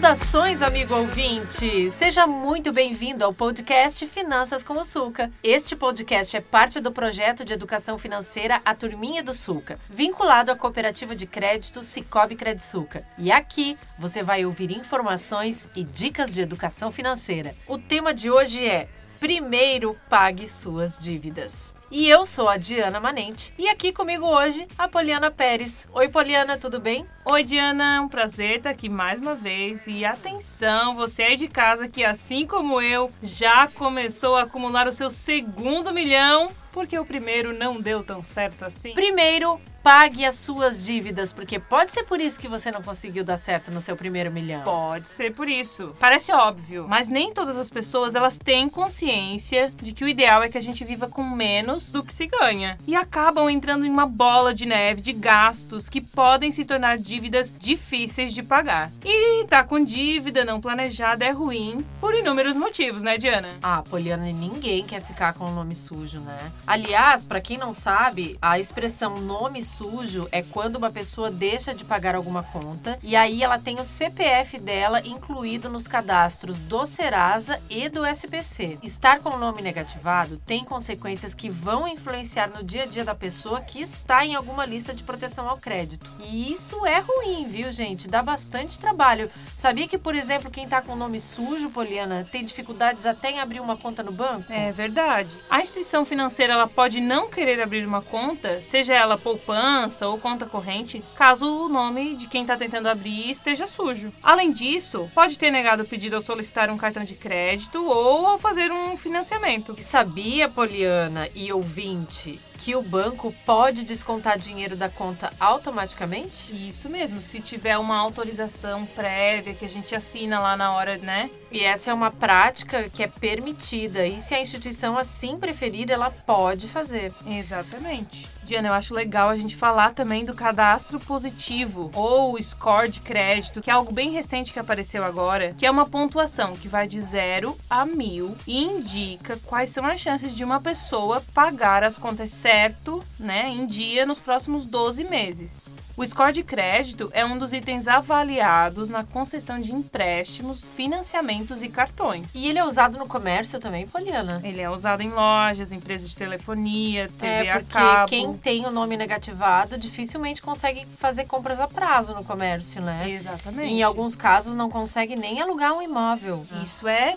Saudações, amigo ouvinte! Seja muito bem-vindo ao podcast Finanças com o Sulca. Este podcast é parte do projeto de educação financeira A Turminha do Sulca, vinculado à cooperativa de crédito Cicobi Credsuca. E aqui você vai ouvir informações e dicas de educação financeira. O tema de hoje é Primeiro pague suas dívidas. E eu sou a Diana Manente e aqui comigo hoje a Poliana Pérez. Oi, Poliana, tudo bem? Oi, Diana, um prazer estar aqui mais uma vez. E atenção, você aí de casa que, assim como eu, já começou a acumular o seu segundo milhão porque o primeiro não deu tão certo assim? Primeiro, pague as suas dívidas, porque pode ser por isso que você não conseguiu dar certo no seu primeiro milhão. Pode ser por isso. Parece óbvio, mas nem todas as pessoas elas têm consciência de que o ideal é que a gente viva com menos do que se ganha e acabam entrando em uma bola de neve de gastos que podem se tornar dívidas difíceis de pagar. E tá com dívida não planejada é ruim por inúmeros motivos, né, Diana? Ah, Poliana, ninguém quer ficar com o nome sujo, né? Aliás, para quem não sabe, a expressão nome sujo é quando uma pessoa deixa de pagar alguma conta e aí ela tem o CPF dela incluído nos cadastros do Serasa e do SPC. Estar com o nome negativado tem consequências que vão influenciar no dia a dia da pessoa que está em alguma lista de proteção ao crédito. E isso é ruim, viu, gente? Dá bastante trabalho. Sabia que, por exemplo, quem está com o nome sujo, Poliana, tem dificuldades até em abrir uma conta no banco? É verdade. A instituição financeira ela pode não querer abrir uma conta, seja ela poupança ou conta corrente, caso o nome de quem está tentando abrir esteja sujo. Além disso, pode ter negado o pedido ao solicitar um cartão de crédito ou ao fazer um financiamento. E sabia, Poliana e ouvinte, que o banco pode descontar dinheiro da conta automaticamente? Isso mesmo, se tiver uma autorização prévia que a gente assina lá na hora, né? E essa é uma prática que é permitida e se a instituição assim preferir, ela pode fazer. Exatamente. Diana, eu acho legal a gente falar também do cadastro positivo ou score de crédito, que é algo bem recente que apareceu agora, que é uma pontuação que vai de 0 a mil e indica quais são as chances de uma pessoa pagar as contas certo, né, em dia nos próximos 12 meses. O score de crédito é um dos itens avaliados na concessão de empréstimos, financiamentos e cartões. E ele é usado no comércio também, Poliana? Ele é usado em lojas, empresas de telefonia, TV é, porque a cabo. quem tem o nome negativado dificilmente consegue fazer compras a prazo no comércio, né? Exatamente. Em alguns casos não consegue nem alugar um imóvel. Isso é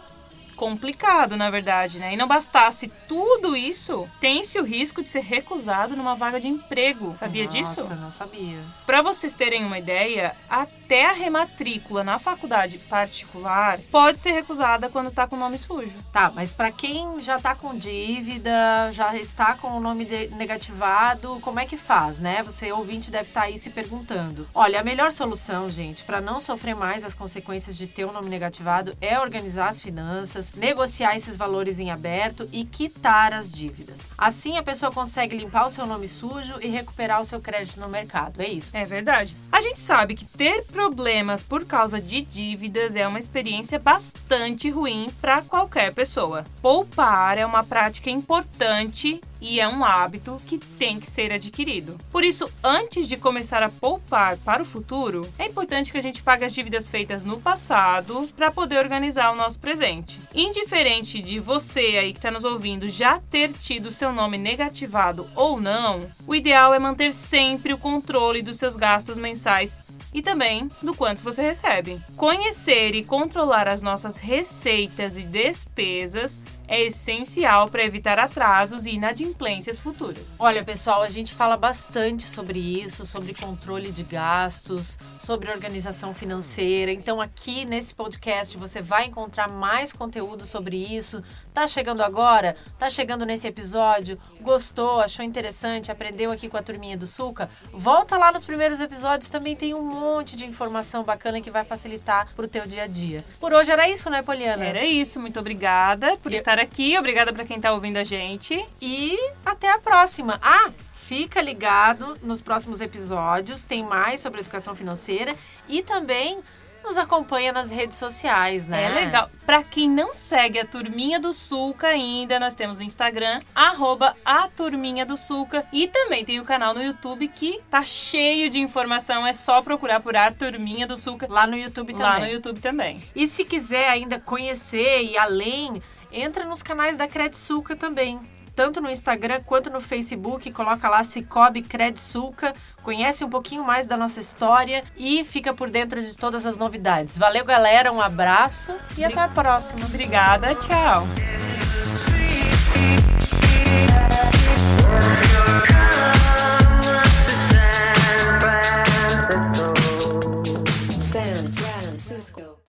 complicado, na verdade, né? E não bastasse tudo isso, tem-se o risco de ser recusado numa vaga de emprego. Sabia Nossa, disso? Nossa, não sabia. Para vocês terem uma ideia, até a rematrícula na faculdade particular pode ser recusada quando tá com o nome sujo. Tá, mas para quem já tá com dívida, já está com o nome negativado, como é que faz, né? Você ouvinte deve estar tá aí se perguntando. Olha, a melhor solução, gente, para não sofrer mais as consequências de ter o um nome negativado é organizar as finanças, negociar esses valores em aberto e quitar as dívidas. Assim, a pessoa consegue limpar o seu nome sujo e recuperar o seu crédito no mercado. É isso. É verdade. A gente sabe que ter problemas por causa de dívidas é uma experiência bastante ruim para qualquer pessoa. Poupar é uma prática importante e é um hábito que tem que ser adquirido. Por isso, antes de começar a poupar para o futuro, é importante que a gente pague as dívidas feitas no passado para poder organizar o nosso presente. Indiferente de você aí que está nos ouvindo já ter tido seu nome negativado ou não, o ideal é manter sempre o controle dos seus gastos mensais size e também do quanto você recebe. Conhecer e controlar as nossas receitas e despesas é essencial para evitar atrasos e inadimplências futuras. Olha, pessoal, a gente fala bastante sobre isso, sobre controle de gastos, sobre organização financeira. Então, aqui nesse podcast você vai encontrar mais conteúdo sobre isso. Tá chegando agora? Tá chegando nesse episódio? Gostou? Achou interessante? Aprendeu aqui com a turminha do Suca? Volta lá nos primeiros episódios, também tem um de informação bacana que vai facilitar pro teu dia a dia. Por hoje era isso, né, Poliana? Era isso. Muito obrigada por estar aqui. Obrigada para quem está ouvindo a gente. E até a próxima. Ah, fica ligado nos próximos episódios. Tem mais sobre educação financeira e também nos acompanha nas redes sociais, né? É legal. Pra quem não segue a Turminha do Sulca ainda, nós temos o Instagram, arroba a Turminha do Sulca. E também tem o canal no YouTube que tá cheio de informação. É só procurar por a Turminha do Sulca. Lá no YouTube também. Lá no YouTube também. E se quiser ainda conhecer e além, entra nos canais da Credsuca também. Tanto no Instagram quanto no Facebook, coloca lá Cicobi Credsuca, conhece um pouquinho mais da nossa história e fica por dentro de todas as novidades. Valeu, galera, um abraço e até a próxima. Obrigada, tchau.